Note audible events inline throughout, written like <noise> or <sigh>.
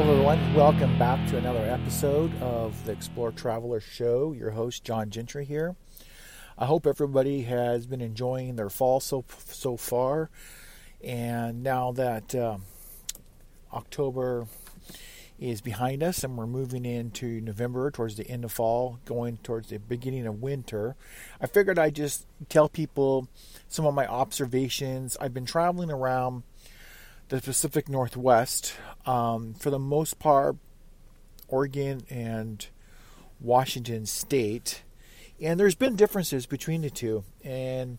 Hello, everyone. Welcome back to another episode of the Explore Traveler Show. Your host, John Gentry, here. I hope everybody has been enjoying their fall so so far. And now that uh, October is behind us and we're moving into November, towards the end of fall, going towards the beginning of winter, I figured I'd just tell people some of my observations. I've been traveling around the Pacific Northwest. Um, for the most part, Oregon and Washington State. And there's been differences between the two. And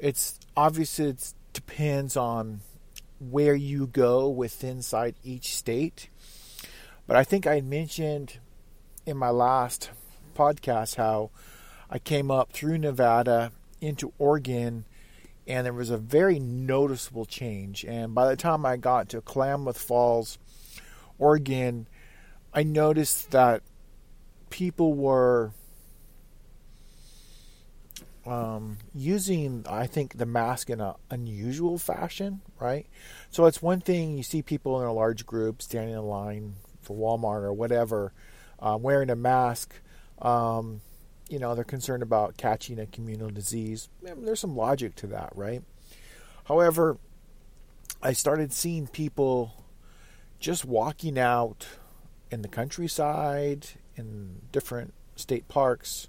it's obviously it depends on where you go within inside each state. But I think I mentioned in my last podcast how I came up through Nevada into Oregon and there was a very noticeable change. And by the time I got to Klamath Falls, Oregon, I noticed that people were um, using, I think, the mask in an unusual fashion, right? So it's one thing you see people in a large group standing in line for Walmart or whatever, uh, wearing a mask. Um, you know, they're concerned about catching a communal disease. There's some logic to that, right? However, I started seeing people just walking out in the countryside, in different state parks,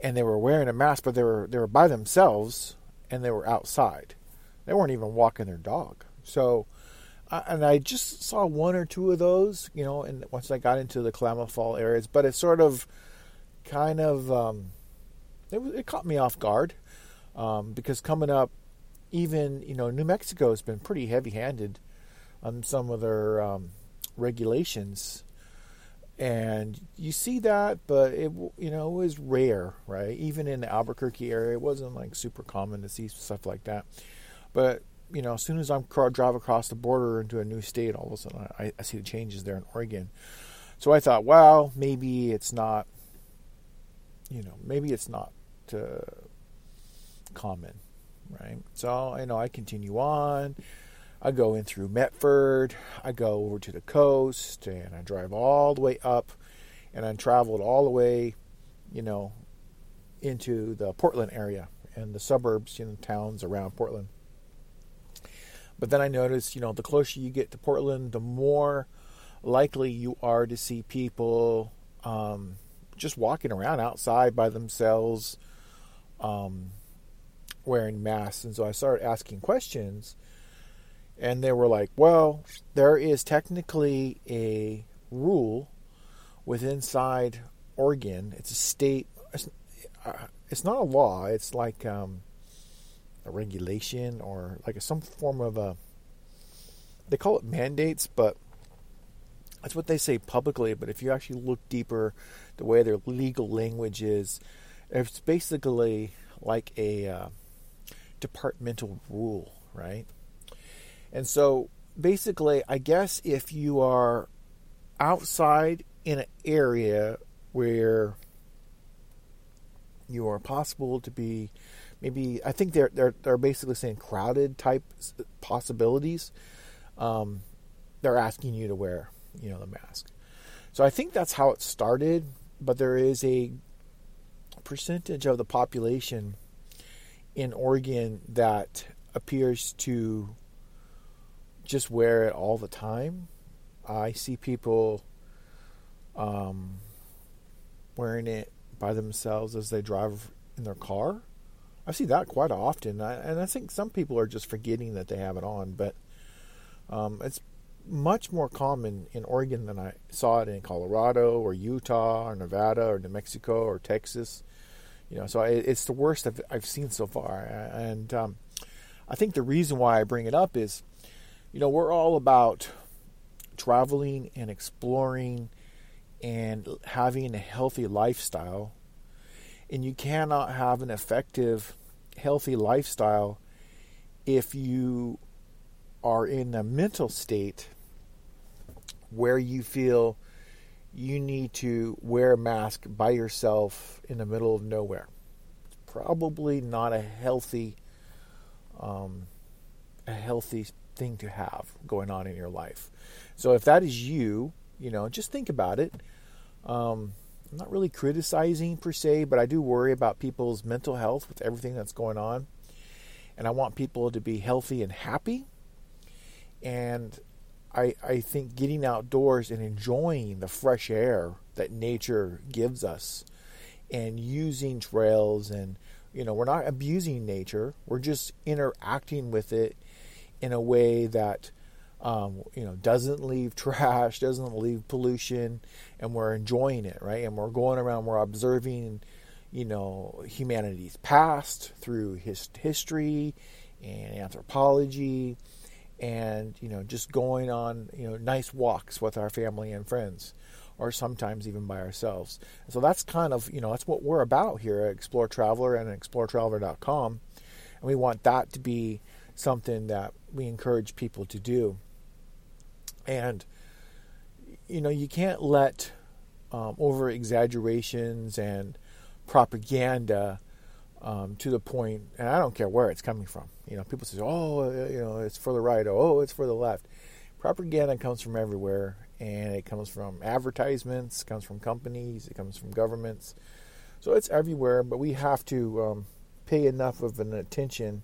and they were wearing a mask, but they were they were by themselves and they were outside. They weren't even walking their dog. So, and I just saw one or two of those, you know, and once I got into the Klamath Fall areas, but it sort of kind of um, it, it, caught me off guard um, because coming up, even you know New Mexico has been pretty heavy-handed on some of their um, regulations, and you see that, but it you know was rare, right? Even in the Albuquerque area, it wasn't like super common to see stuff like that. But you know, as soon as I'm drive across the border into a new state, all of a sudden I, I see the changes there in Oregon. So I thought, well, maybe it's not you know, maybe it's not uh, common, right? So, you know, I continue on. I go in through Medford. I go over to the coast and I drive all the way up and I traveled all the way, you know, into the Portland area and the suburbs, you know, towns around Portland. But then I noticed, you know, the closer you get to Portland, the more likely you are to see people um, just walking around outside by themselves, um, wearing masks. And so I started asking questions, and they were like, "Well, there is technically a rule with inside Oregon. It's a state. It's, uh, it's not a law. It's like um, a regulation or like some form of a. They call it mandates, but that's what they say publicly, but if you actually look deeper, the way their legal language is, it's basically like a uh, departmental rule, right? And so basically, I guess if you are outside in an area where you are possible to be maybe I think they're they're they're basically saying crowded type possibilities. Um, they're asking you to wear you know, the mask. So I think that's how it started, but there is a percentage of the population in Oregon that appears to just wear it all the time. I see people um, wearing it by themselves as they drive in their car. I see that quite often, and I think some people are just forgetting that they have it on. But um, it's much more common in Oregon than I saw it in Colorado or Utah or Nevada or New Mexico or Texas. You know, so it's the worst I've, I've seen so far. And um, I think the reason why I bring it up is, you know, we're all about traveling and exploring and having a healthy lifestyle. And you cannot have an effective, healthy lifestyle if you are in a mental state where you feel you need to wear a mask by yourself in the middle of nowhere. It's probably not a healthy, um, a healthy thing to have going on in your life. So if that is you, you know, just think about it. Um, I'm not really criticizing per se, but I do worry about people's mental health with everything that's going on. And I want people to be healthy and happy. And I, I think getting outdoors and enjoying the fresh air that nature gives us and using trails and you know we're not abusing nature. We're just interacting with it in a way that um, you know doesn't leave <laughs> trash doesn't leave pollution and we're enjoying it right? And we're going around we're observing you know humanity's past through his history and anthropology and you know just going on you know nice walks with our family and friends or sometimes even by ourselves. so that's kind of, you know, that's what we're about here at Explore Traveler and exploretraveler.com. And we want that to be something that we encourage people to do. And, you know, you can't let um, over exaggerations and propaganda um, to the point, and I don't care where it's coming from. You know, people say, oh, you know, it's for the right, oh, it's for the left. Propaganda comes from everywhere, and it comes from advertisements, comes from companies, it comes from governments. So it's everywhere, but we have to um, pay enough of an attention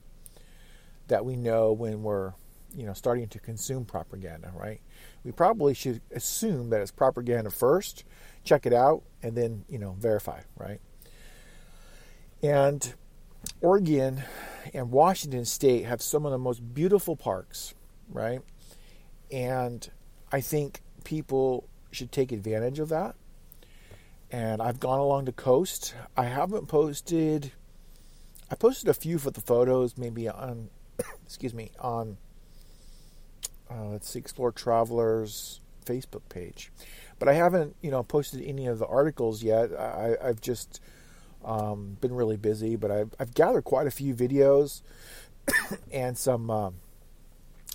that we know when we're, you know, starting to consume propaganda, right? We probably should assume that it's propaganda first, check it out, and then, you know, verify, right? And Oregon and Washington State have some of the most beautiful parks, right? And I think people should take advantage of that. And I've gone along the coast. I haven't posted. I posted a few for the photos, maybe on, <coughs> excuse me, on. Uh, let's see, Explore Travelers Facebook page, but I haven't, you know, posted any of the articles yet. I, have just um, been really busy, but I've, I've, gathered quite a few videos <coughs> and some uh,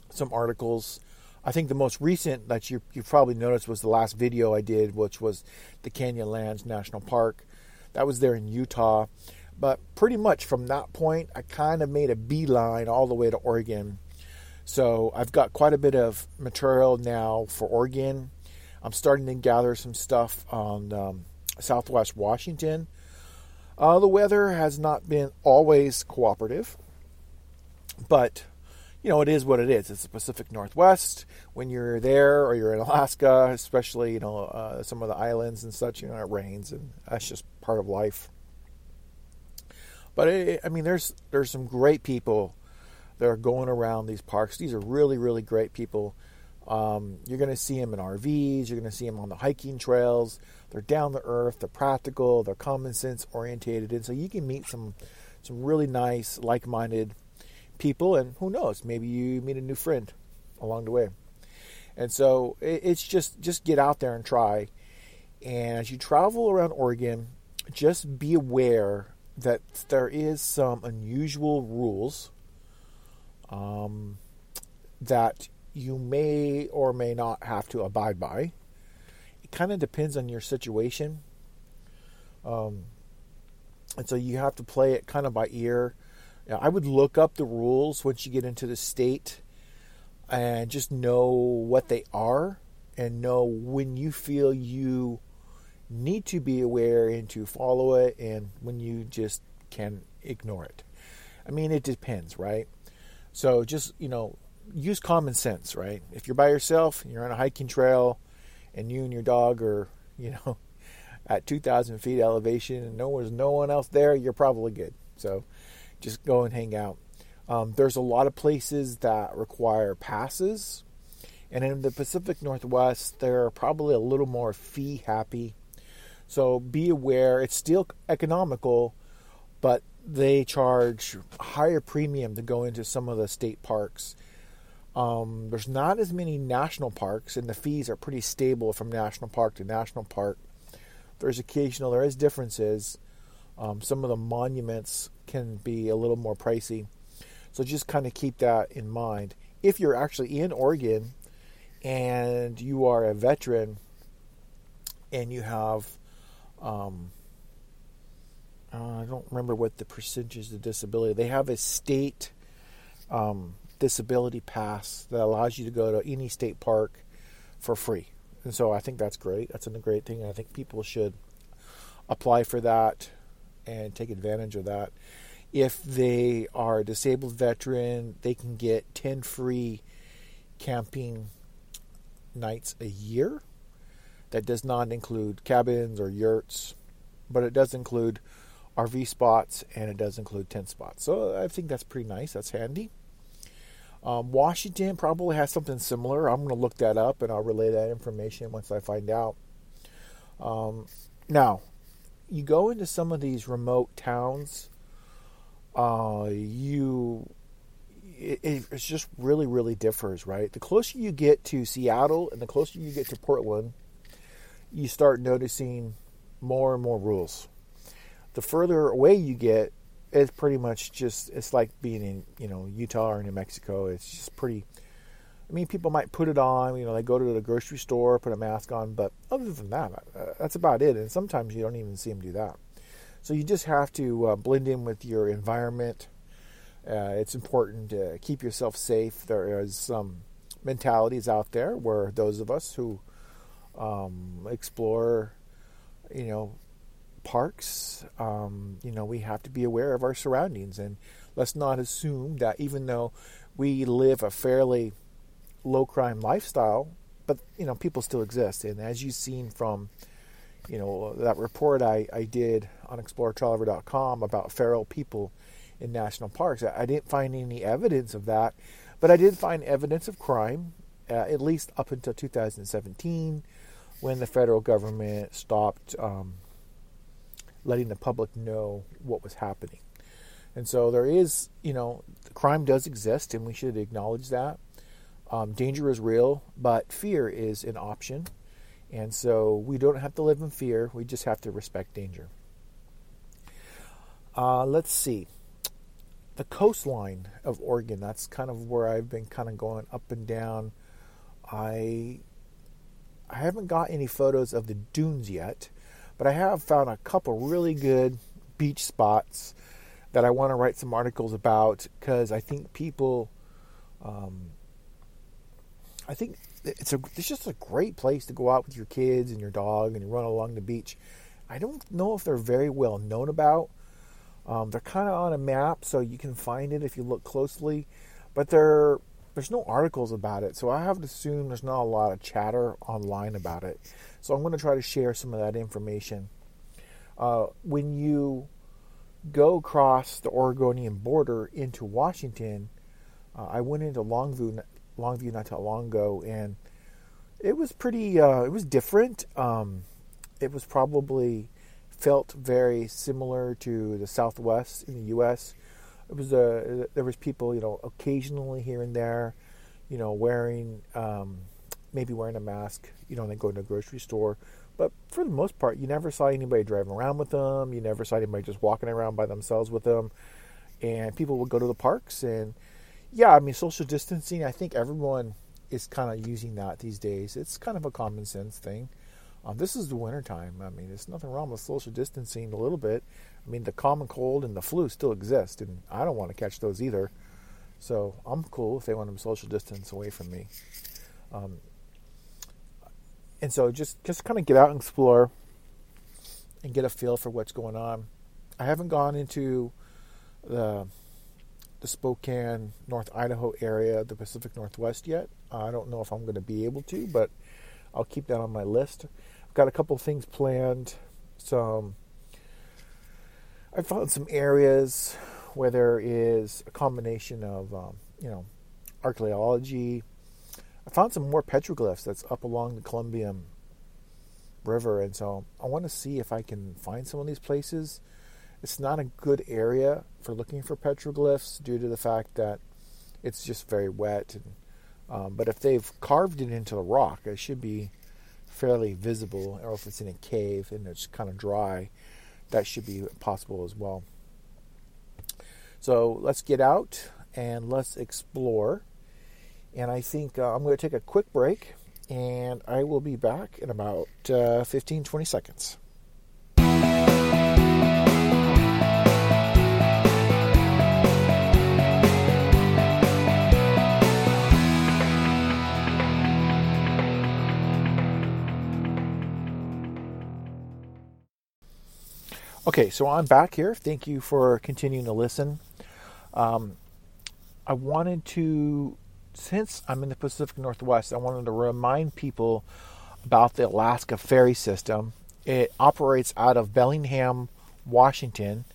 some articles I think the most recent that you you probably noticed was the last video I did, which was the Canyonlands National Park. That was there in Utah. But pretty much from that point, I kind of made a beeline all the way to Oregon. So I've got quite a bit of material now for Oregon. I'm starting to gather some stuff on um, Southwest Washington. Uh, the weather has not been always cooperative, but you know, it is what it is. It's the Pacific Northwest. When you're there or you're in Alaska, especially, you know, uh, some of the islands and such, you know, it rains, and that's just part of life. But it, I mean, there's there's some great people that are going around these parks. These are really, really great people. Um, you're going to see them in RVs. You're going to see them on the hiking trails. They're down to earth. They're practical. They're common sense orientated, and so you can meet some some really nice, like-minded people, and who knows, maybe you meet a new friend along the way. And so it's just just get out there and try. And as you travel around Oregon, just be aware that there is some unusual rules um, that you may or may not have to abide by. It kind of depends on your situation. Um, and so you have to play it kind of by ear. I would look up the rules once you get into the state and just know what they are and know when you feel you need to be aware and to follow it and when you just can ignore it. I mean, it depends, right? So just, you know, use common sense, right? If you're by yourself, you're on a hiking trail, and you and your dog are, you know, <laughs> at 2,000 feet elevation and no one's no one else there, you're probably good. So just go and hang out. Um, there's a lot of places that require passes, and in the Pacific Northwest, they're probably a little more fee happy. So be aware, it's still economical, but they charge higher premium to go into some of the state parks. Um, there's not as many national parks, and the fees are pretty stable from national park to national park. There's occasional, there is differences. Um, some of the monuments can be a little more pricey. So just kind of keep that in mind. If you're actually in Oregon and you are a veteran and you have, um, uh, I don't remember what the percentage of disability, they have a state um, disability pass that allows you to go to any state park for free. And so I think that's great. That's a great thing. I think people should apply for that and take advantage of that. If they are a disabled veteran, they can get 10 free camping nights a year. That does not include cabins or yurts, but it does include RV spots and it does include tent spots. So I think that's pretty nice. That's handy. Um, Washington probably has something similar. I'm going to look that up and I'll relay that information once I find out. Um, now, you go into some of these remote towns, uh, you it, it just really really differs, right? The closer you get to Seattle and the closer you get to Portland, you start noticing more and more rules. The further away you get, it's pretty much just it's like being in you know Utah or New Mexico. It's just pretty. I mean, people might put it on. You know, they go to the grocery store, put a mask on, but other than that, uh, that's about it. And sometimes you don't even see them do that. So you just have to uh, blend in with your environment. Uh, it's important to keep yourself safe. There is some mentalities out there where those of us who um, explore, you know, parks, um, you know, we have to be aware of our surroundings and let's not assume that even though we live a fairly low crime lifestyle, but you know, people still exist. And as you've seen from, you know, that report I, I did on exploretraveler.com about feral people in national parks, I, I didn't find any evidence of that, but I did find evidence of crime, uh, at least up until 2017, when the federal government stopped um, letting the public know what was happening. And so there is, you know, crime does exist, and we should acknowledge that. Um, danger is real, but fear is an option. And so we don't have to live in fear, we just have to respect danger. Uh, let's see. The coastline of Oregon, that's kind of where I've been kind of going up and down. I I haven't got any photos of the dunes yet, but I have found a couple really good beach spots that I want to write some articles about because I think people, um, I think it's a it's just a great place to go out with your kids and your dog and you run along the beach. I don't know if they're very well known about. Um, they're kind of on a map, so you can find it if you look closely, but they're there's no articles about it, so I have to assume there's not a lot of chatter online about it. So I'm going to try to share some of that information. Uh, when you go across the Oregonian border into Washington, uh, I went into Longview, Longview not too long ago, and it was pretty. Uh, it was different. Um, it was probably felt very similar to the Southwest in the U.S it was a there was people you know occasionally here and there, you know wearing um, maybe wearing a mask. You know, and they go to a grocery store. But for the most part, you never saw anybody driving around with them. You never saw anybody just walking around by themselves with them. And people would go to the parks and yeah, I mean social distancing. I think everyone is kind of using that these days. It's kind of a common sense thing. Um, this is the wintertime. I mean, there's nothing wrong with social distancing a little bit. I mean, the common cold and the flu still exist, and I don't want to catch those either. So I'm cool if they want to social distance away from me. Um, and so just just kind of get out and explore and get a feel for what's going on. I haven't gone into the the Spokane, North Idaho area, the Pacific Northwest yet. I don't know if I'm going to be able to, but I'll keep that on my list. I've got a couple things planned. Some I found some areas where there is a combination of, um, you know, archaeology. I found some more petroglyphs that's up along the Columbian River, and so I want to see if I can find some of these places. It's not a good area for looking for petroglyphs due to the fact that it's just very wet. And, um, but if they've carved it into the rock, it should be fairly visible. Or if it's in a cave and it's kind of dry, that should be possible as well. So let's get out and let's explore. And I think uh, I'm going to take a quick break and I will be back in about uh, 15 20 seconds. Okay, so I'm back here. Thank you for continuing to listen. Um, I wanted to, since I'm in the Pacific Northwest, I wanted to remind people about the Alaska ferry system. It operates out of Bellingham, Washington.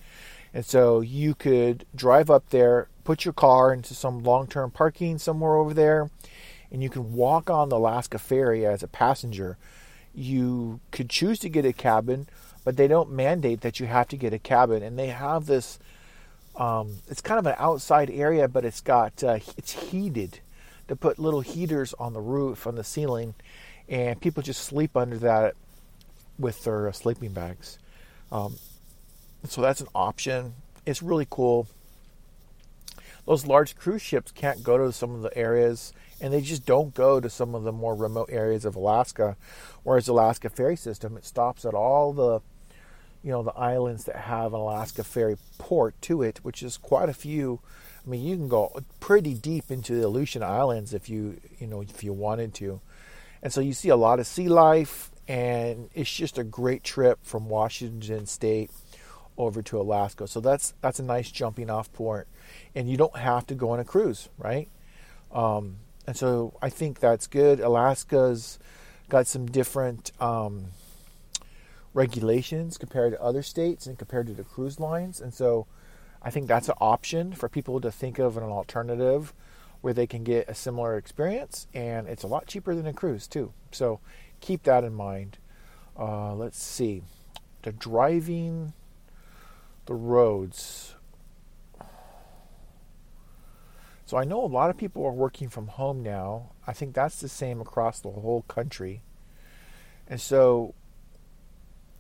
And so you could drive up there, put your car into some long term parking somewhere over there, and you can walk on the Alaska ferry as a passenger. You could choose to get a cabin, but they don't mandate that you have to get a cabin. And they have this, um, it's kind of an outside area, but it's got, uh, it's heated. To put little heaters on the roof, on the ceiling, and people just sleep under that with their uh, sleeping bags. Um, so that's an option. It's really cool. Those large cruise ships can't go to some of the areas, and they just don't go to some of the more remote areas of Alaska. Whereas Alaska ferry system, it stops at all the, you know, the islands that have an Alaska ferry port to it, which is quite a few. I mean, you can go pretty deep into the Aleutian Islands if you, you know, if you wanted to. And so you see a lot of sea life, and it's just a great trip from Washington State over to Alaska. So that's that's a nice jumping off point, and you don't have to go on a cruise, right? Um, and so I think that's good. Alaska's got some different um, regulations compared to other states and compared to the cruise lines, and so I think that's an option for people to think of an alternative where they can get a similar experience, and it's a lot cheaper than a cruise too. So keep that in mind. Uh, let's see, the driving the roads. So I know a lot of people are working from home now. I think that's the same across the whole country. And so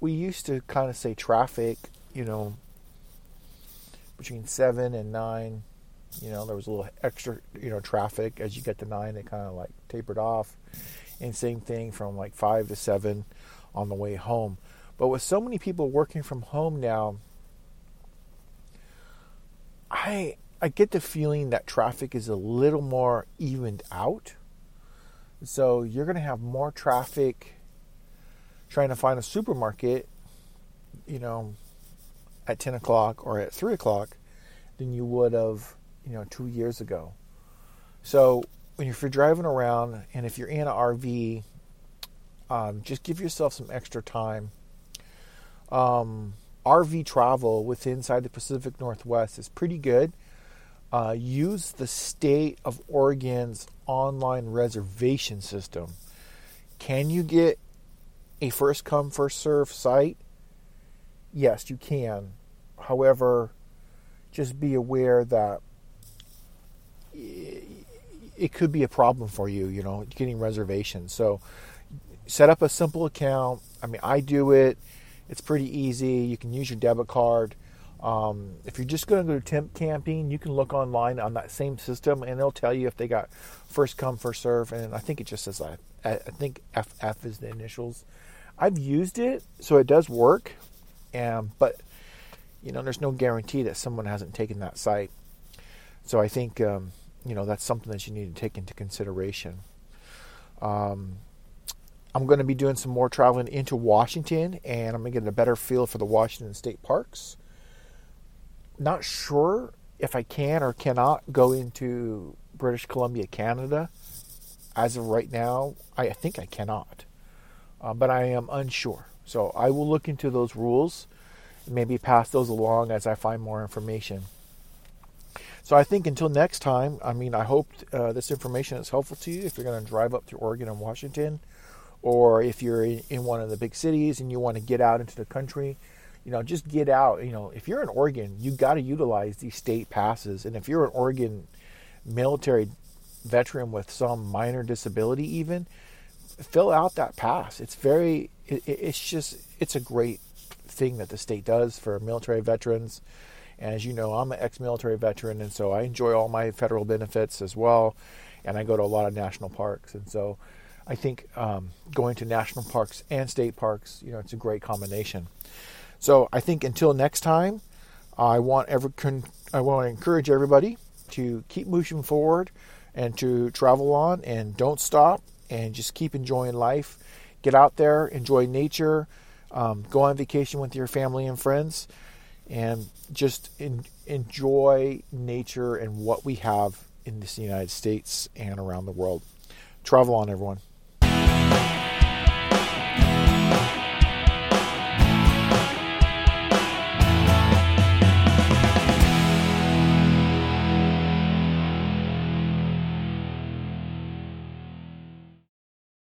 we used to kind of say traffic, you know, between 7 and 9, you know, there was a little extra, you know, traffic as you get to 9 it kind of like tapered off. And same thing from like 5 to 7 on the way home. But with so many people working from home now, I I get the feeling that traffic is a little more evened out. So you're going to have more traffic trying to find a supermarket, you know, at 10 o'clock or at 3 o'clock than you would have, you know, two years ago. So when you're driving around and if you're in an RV, um, just give yourself some extra time. Um, RV travel within inside the Pacific Northwest is pretty good. Uh, use the state of Oregon's online reservation system. Can you get a first come, first serve site? Yes, you can. However, just be aware that it could be a problem for you, you know, getting reservations. So set up a simple account. I mean, I do it. It's pretty easy. You can use your debit card. Um, if you're just going to go to temp camping, you can look online on that same system, and they'll tell you if they got first come first serve. And I think it just says I, I think FF is the initials. I've used it, so it does work, and but you know, there's no guarantee that someone hasn't taken that site. So I think um, you know that's something that you need to take into consideration. Um, I'm going to be doing some more traveling into Washington and I'm going to get a better feel for the Washington State parks. Not sure if I can or cannot go into British Columbia, Canada. As of right now, I think I cannot, uh, but I am unsure. So I will look into those rules and maybe pass those along as I find more information. So I think until next time, I mean, I hope uh, this information is helpful to you if you're going to drive up through Oregon and Washington or if you're in, in one of the big cities and you want to get out into the country, you know, just get out. You know, if you're in Oregon, you got to utilize these state passes. And if you're an Oregon military veteran with some minor disability, even fill out that pass. It's very, it, it's just, it's a great thing that the state does for military veterans. And as you know, I'm an ex-military veteran, and so I enjoy all my federal benefits as well. And I go to a lot of national parks, and so I think um, going to national parks and state parks, you know, it's a great combination. So I think until next time, I want every con- I want to encourage everybody to keep moving forward and to travel on and don't stop and just keep enjoying life. Get out there, enjoy nature. Um, go on vacation with your family and friends, and just enjoy nature and what we have in this United States and around the world. Travel on, everyone.